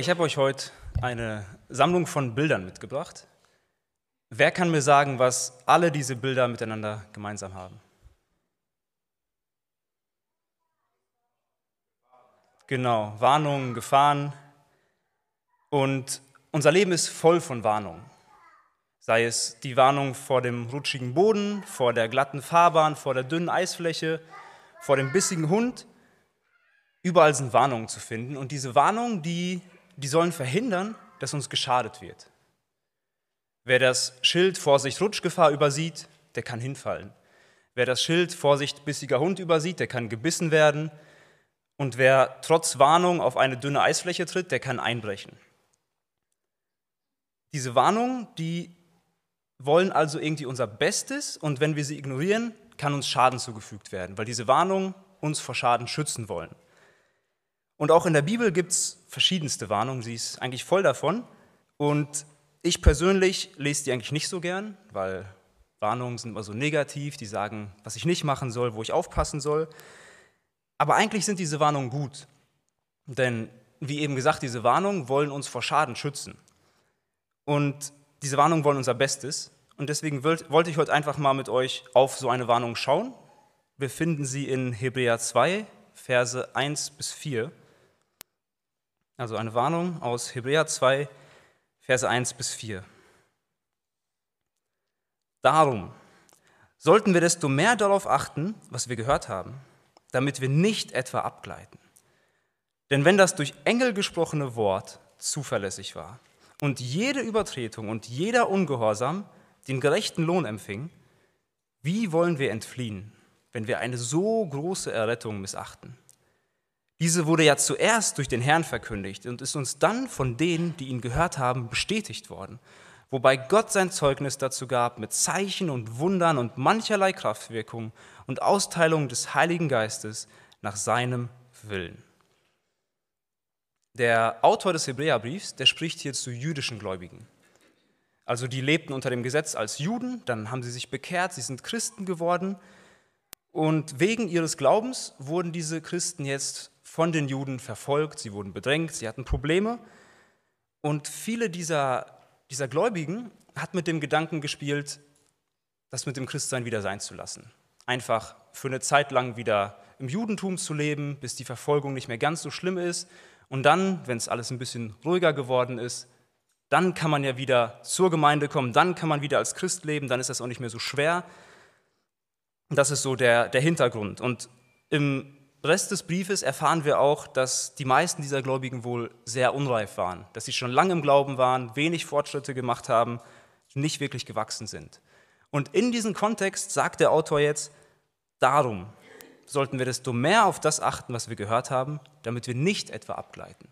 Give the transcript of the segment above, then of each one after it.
Ich habe euch heute eine Sammlung von Bildern mitgebracht. Wer kann mir sagen, was alle diese Bilder miteinander gemeinsam haben? Genau, Warnungen, Gefahren. Und unser Leben ist voll von Warnungen. Sei es die Warnung vor dem rutschigen Boden, vor der glatten Fahrbahn, vor der dünnen Eisfläche, vor dem bissigen Hund. Überall sind Warnungen zu finden. Und diese Warnungen, die, die sollen verhindern, dass uns geschadet wird. Wer das Schild Vorsicht Rutschgefahr übersieht, der kann hinfallen. Wer das Schild Vorsicht bissiger Hund übersieht, der kann gebissen werden. Und wer trotz Warnung auf eine dünne Eisfläche tritt, der kann einbrechen. Diese Warnungen, die wollen also irgendwie unser Bestes und wenn wir sie ignorieren, kann uns Schaden zugefügt werden, weil diese Warnungen uns vor Schaden schützen wollen. Und auch in der Bibel gibt es verschiedenste Warnungen, sie ist eigentlich voll davon. Und ich persönlich lese die eigentlich nicht so gern, weil Warnungen sind immer so negativ, die sagen, was ich nicht machen soll, wo ich aufpassen soll. Aber eigentlich sind diese Warnungen gut. Denn, wie eben gesagt, diese Warnungen wollen uns vor Schaden schützen. Und diese Warnungen wollen unser Bestes. Und deswegen wollte ich heute einfach mal mit euch auf so eine Warnung schauen. Wir finden sie in Hebräer 2, Verse 1 bis 4. Also eine Warnung aus Hebräer 2, Verse 1 bis 4. Darum sollten wir desto mehr darauf achten, was wir gehört haben, damit wir nicht etwa abgleiten. Denn wenn das durch Engel gesprochene Wort zuverlässig war, und jede Übertretung und jeder Ungehorsam den gerechten Lohn empfing, wie wollen wir entfliehen, wenn wir eine so große Errettung missachten? Diese wurde ja zuerst durch den Herrn verkündigt und ist uns dann von denen, die ihn gehört haben, bestätigt worden, wobei Gott sein Zeugnis dazu gab mit Zeichen und Wundern und mancherlei Kraftwirkung und Austeilung des Heiligen Geistes nach seinem Willen. Der Autor des Hebräerbriefs, der spricht hier zu jüdischen Gläubigen. Also die lebten unter dem Gesetz als Juden, dann haben sie sich bekehrt, sie sind Christen geworden und wegen ihres Glaubens wurden diese Christen jetzt von den Juden verfolgt, sie wurden bedrängt, sie hatten Probleme und viele dieser, dieser Gläubigen hat mit dem Gedanken gespielt, das mit dem Christsein wieder sein zu lassen. Einfach für eine Zeit lang wieder im Judentum zu leben, bis die Verfolgung nicht mehr ganz so schlimm ist und dann, wenn es alles ein bisschen ruhiger geworden ist, dann kann man ja wieder zur Gemeinde kommen, dann kann man wieder als Christ leben, dann ist das auch nicht mehr so schwer. Das ist so der, der Hintergrund. Und im Rest des Briefes erfahren wir auch, dass die meisten dieser Gläubigen wohl sehr unreif waren, dass sie schon lange im Glauben waren, wenig Fortschritte gemacht haben, nicht wirklich gewachsen sind. Und in diesem Kontext sagt der Autor jetzt, darum, sollten wir desto mehr auf das achten, was wir gehört haben, damit wir nicht etwa abgleiten.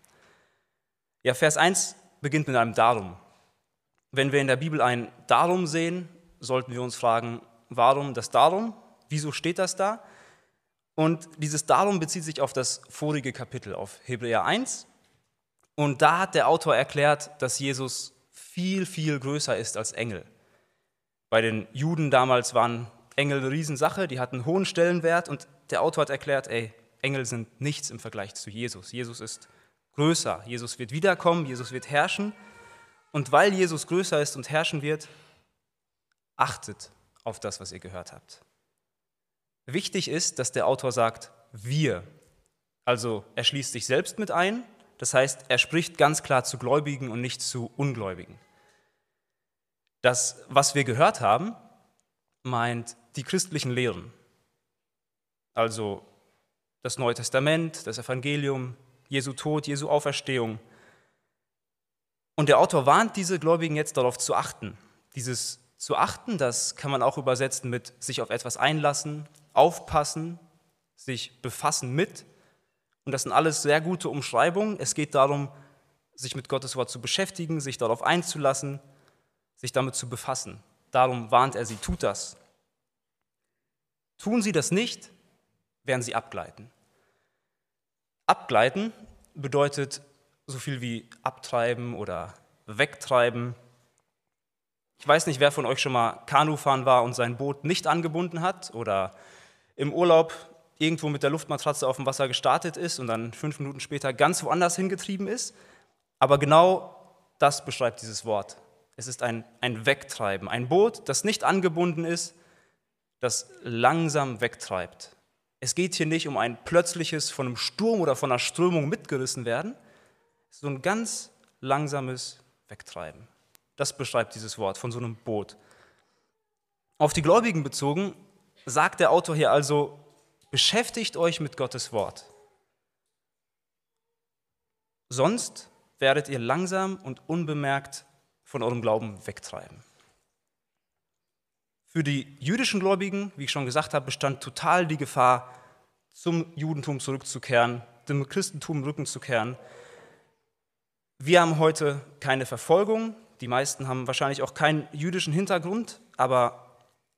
Ja, Vers 1 beginnt mit einem Darum. Wenn wir in der Bibel ein Darum sehen, sollten wir uns fragen, warum das Darum? Wieso steht das da? Und dieses Darum bezieht sich auf das vorige Kapitel, auf Hebräer 1. Und da hat der Autor erklärt, dass Jesus viel, viel größer ist als Engel. Bei den Juden damals waren Engel eine Riesensache, die hatten hohen Stellenwert und der Autor hat erklärt, ey, Engel sind nichts im Vergleich zu Jesus. Jesus ist größer. Jesus wird wiederkommen, Jesus wird herrschen. Und weil Jesus größer ist und herrschen wird, achtet auf das, was ihr gehört habt. Wichtig ist, dass der Autor sagt, wir. Also er schließt sich selbst mit ein, das heißt, er spricht ganz klar zu Gläubigen und nicht zu Ungläubigen. Das, was wir gehört haben, meint die christlichen Lehren, also das Neue Testament, das Evangelium, Jesu Tod, Jesu Auferstehung. Und der Autor warnt diese Gläubigen jetzt darauf zu achten. Dieses zu achten, das kann man auch übersetzen mit sich auf etwas einlassen, aufpassen, sich befassen mit. Und das sind alles sehr gute Umschreibungen. Es geht darum, sich mit Gottes Wort zu beschäftigen, sich darauf einzulassen, sich damit zu befassen. Darum warnt er sie, tut das. Tun sie das nicht, werden sie abgleiten. Abgleiten bedeutet so viel wie abtreiben oder wegtreiben. Ich weiß nicht, wer von euch schon mal Kanufahren war und sein Boot nicht angebunden hat oder im Urlaub irgendwo mit der Luftmatratze auf dem Wasser gestartet ist und dann fünf Minuten später ganz woanders hingetrieben ist. Aber genau das beschreibt dieses Wort. Es ist ein, ein Wegtreiben, ein Boot, das nicht angebunden ist, das langsam wegtreibt. Es geht hier nicht um ein plötzliches von einem Sturm oder von einer Strömung mitgerissen werden, so ein ganz langsames Wegtreiben. Das beschreibt dieses Wort von so einem Boot. Auf die Gläubigen bezogen sagt der Autor hier also, beschäftigt euch mit Gottes Wort. Sonst werdet ihr langsam und unbemerkt von eurem Glauben wegtreiben. Für die jüdischen Gläubigen, wie ich schon gesagt habe, bestand total die Gefahr, zum Judentum zurückzukehren, dem Christentum Rücken zu kehren. Wir haben heute keine Verfolgung, die meisten haben wahrscheinlich auch keinen jüdischen Hintergrund, aber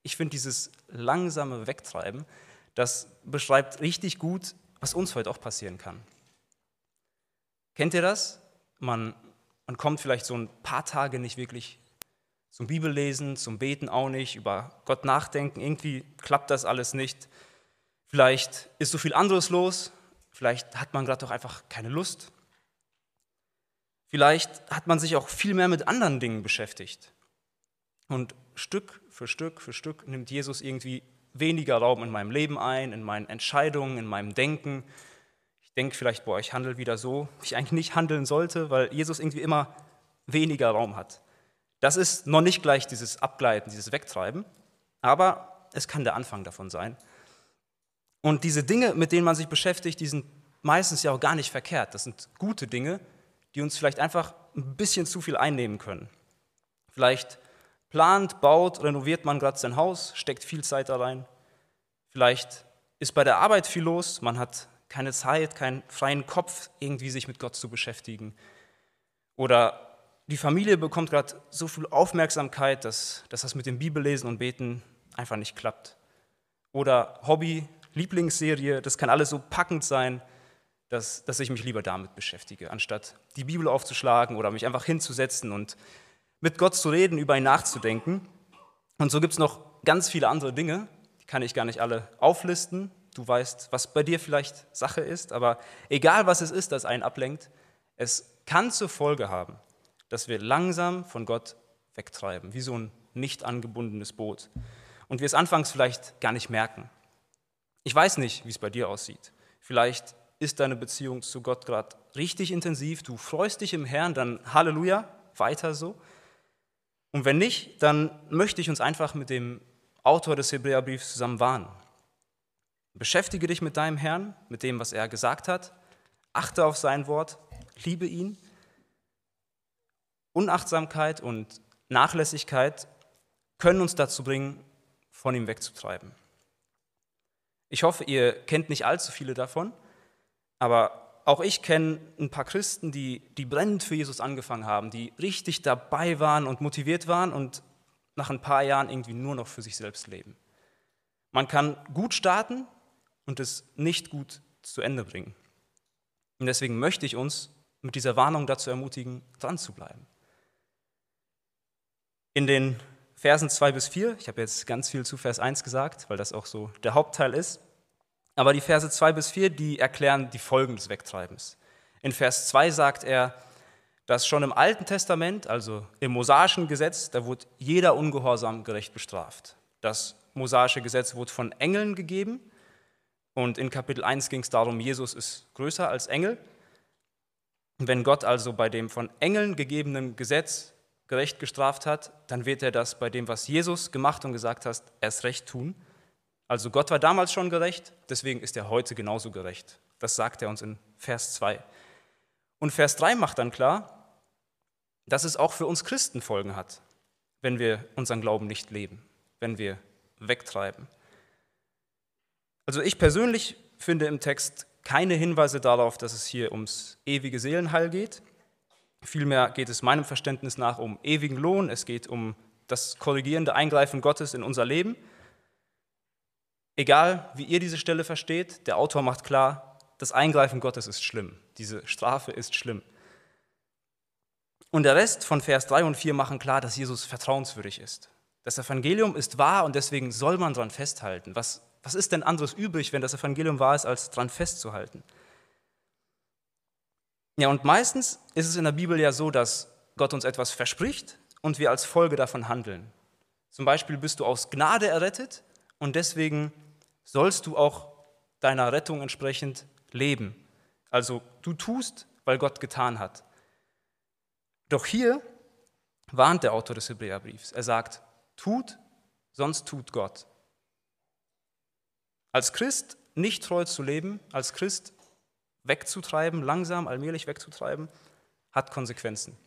ich finde dieses langsame Wegtreiben, das beschreibt richtig gut, was uns heute auch passieren kann. Kennt ihr das? Man man kommt vielleicht so ein paar Tage nicht wirklich zum Bibellesen, zum Beten auch nicht, über Gott nachdenken. Irgendwie klappt das alles nicht. Vielleicht ist so viel anderes los. Vielleicht hat man gerade doch einfach keine Lust. Vielleicht hat man sich auch viel mehr mit anderen Dingen beschäftigt. Und Stück für Stück für Stück nimmt Jesus irgendwie weniger Raum in meinem Leben ein, in meinen Entscheidungen, in meinem Denken, ich denke vielleicht, boah, ich handle wieder so, wie ich eigentlich nicht handeln sollte, weil Jesus irgendwie immer weniger Raum hat. Das ist noch nicht gleich dieses Abgleiten, dieses Wegtreiben, aber es kann der Anfang davon sein. Und diese Dinge, mit denen man sich beschäftigt, die sind meistens ja auch gar nicht verkehrt. Das sind gute Dinge, die uns vielleicht einfach ein bisschen zu viel einnehmen können. Vielleicht plant, baut, renoviert man gerade sein Haus, steckt viel Zeit da rein. Vielleicht ist bei der Arbeit viel los, man hat keine Zeit, keinen freien Kopf, irgendwie sich mit Gott zu beschäftigen. Oder die Familie bekommt gerade so viel Aufmerksamkeit, dass, dass das mit dem Bibellesen und Beten einfach nicht klappt. Oder Hobby, Lieblingsserie, das kann alles so packend sein, dass, dass ich mich lieber damit beschäftige, anstatt die Bibel aufzuschlagen oder mich einfach hinzusetzen und mit Gott zu reden, über ihn nachzudenken. Und so gibt es noch ganz viele andere Dinge, die kann ich gar nicht alle auflisten, Du weißt, was bei dir vielleicht Sache ist, aber egal was es ist, das einen ablenkt, es kann zur Folge haben, dass wir langsam von Gott wegtreiben, wie so ein nicht angebundenes Boot. Und wir es anfangs vielleicht gar nicht merken. Ich weiß nicht, wie es bei dir aussieht. Vielleicht ist deine Beziehung zu Gott gerade richtig intensiv, du freust dich im Herrn, dann Halleluja, weiter so. Und wenn nicht, dann möchte ich uns einfach mit dem Autor des Hebräerbriefs zusammen warnen. Beschäftige dich mit deinem Herrn, mit dem, was er gesagt hat. Achte auf sein Wort, liebe ihn. Unachtsamkeit und Nachlässigkeit können uns dazu bringen, von ihm wegzutreiben. Ich hoffe, ihr kennt nicht allzu viele davon, aber auch ich kenne ein paar Christen, die, die brennend für Jesus angefangen haben, die richtig dabei waren und motiviert waren und nach ein paar Jahren irgendwie nur noch für sich selbst leben. Man kann gut starten, und es nicht gut zu Ende bringen. Und deswegen möchte ich uns mit dieser Warnung dazu ermutigen, dran zu bleiben. In den Versen 2 bis 4, ich habe jetzt ganz viel zu Vers 1 gesagt, weil das auch so der Hauptteil ist, aber die Verse 2 bis 4, die erklären die Folgen des Wegtreibens. In Vers 2 sagt er, dass schon im Alten Testament, also im mosaischen Gesetz, da wurde jeder Ungehorsam gerecht bestraft. Das mosaische Gesetz wurde von Engeln gegeben und in Kapitel 1 ging es darum, Jesus ist größer als Engel. Wenn Gott also bei dem von Engeln gegebenen Gesetz gerecht gestraft hat, dann wird er das bei dem, was Jesus gemacht und gesagt hat, erst recht tun. Also Gott war damals schon gerecht, deswegen ist er heute genauso gerecht. Das sagt er uns in Vers 2. Und Vers 3 macht dann klar, dass es auch für uns Christen Folgen hat, wenn wir unseren Glauben nicht leben, wenn wir wegtreiben. Also ich persönlich finde im Text keine Hinweise darauf, dass es hier ums ewige Seelenheil geht. Vielmehr geht es meinem Verständnis nach um ewigen Lohn, es geht um das korrigierende Eingreifen Gottes in unser Leben. Egal, wie ihr diese Stelle versteht, der Autor macht klar, das Eingreifen Gottes ist schlimm, diese Strafe ist schlimm. Und der Rest von Vers 3 und 4 machen klar, dass Jesus vertrauenswürdig ist. Das Evangelium ist wahr und deswegen soll man daran festhalten. Was was ist denn anderes übrig, wenn das Evangelium wahr ist, als daran festzuhalten? Ja, und meistens ist es in der Bibel ja so, dass Gott uns etwas verspricht und wir als Folge davon handeln. Zum Beispiel bist du aus Gnade errettet und deswegen sollst du auch deiner Rettung entsprechend leben. Also du tust, weil Gott getan hat. Doch hier warnt der Autor des Hebräerbriefs. Er sagt, tut, sonst tut Gott. Als Christ nicht treu zu leben, als Christ wegzutreiben, langsam, allmählich wegzutreiben, hat Konsequenzen.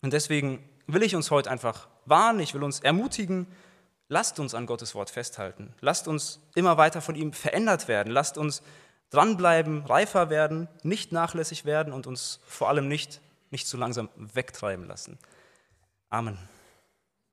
Und deswegen will ich uns heute einfach warnen, ich will uns ermutigen, lasst uns an Gottes Wort festhalten. Lasst uns immer weiter von ihm verändert werden. Lasst uns dranbleiben, reifer werden, nicht nachlässig werden und uns vor allem nicht, nicht zu langsam wegtreiben lassen. Amen.